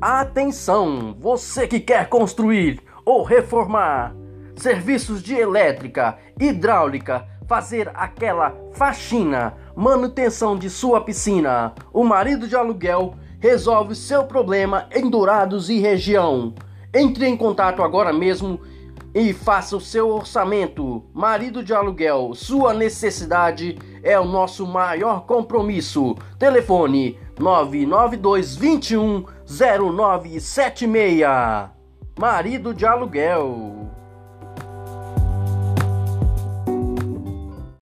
Atenção, você que quer construir ou reformar serviços de elétrica, hidráulica, fazer aquela faxina, manutenção de sua piscina. O marido de aluguel resolve seu problema em Dourados e região. Entre em contato agora mesmo e faça o seu orçamento. Marido de aluguel, sua necessidade é o nosso maior compromisso. Telefone 992 21 0976. Marido de aluguel.